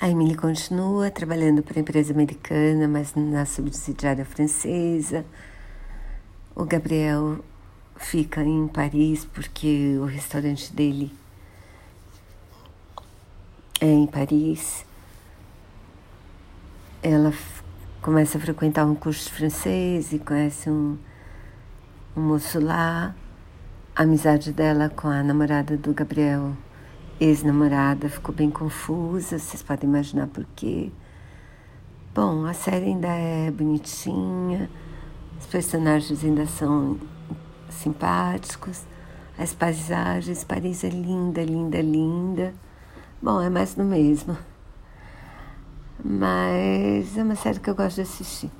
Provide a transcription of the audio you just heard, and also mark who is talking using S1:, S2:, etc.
S1: A Emily continua trabalhando para a empresa americana, mas na subsidiária francesa. O Gabriel fica em Paris porque o restaurante dele é em Paris. Ela começa a frequentar um curso de francês e conhece um, um moço lá. A amizade dela com a namorada do Gabriel ex-namorada ficou bem confusa, vocês podem imaginar por quê. Bom, a série ainda é bonitinha, os personagens ainda são simpáticos, as paisagens, Paris é linda, linda, linda. Bom, é mais do mesmo. Mas é uma série que eu gosto de assistir.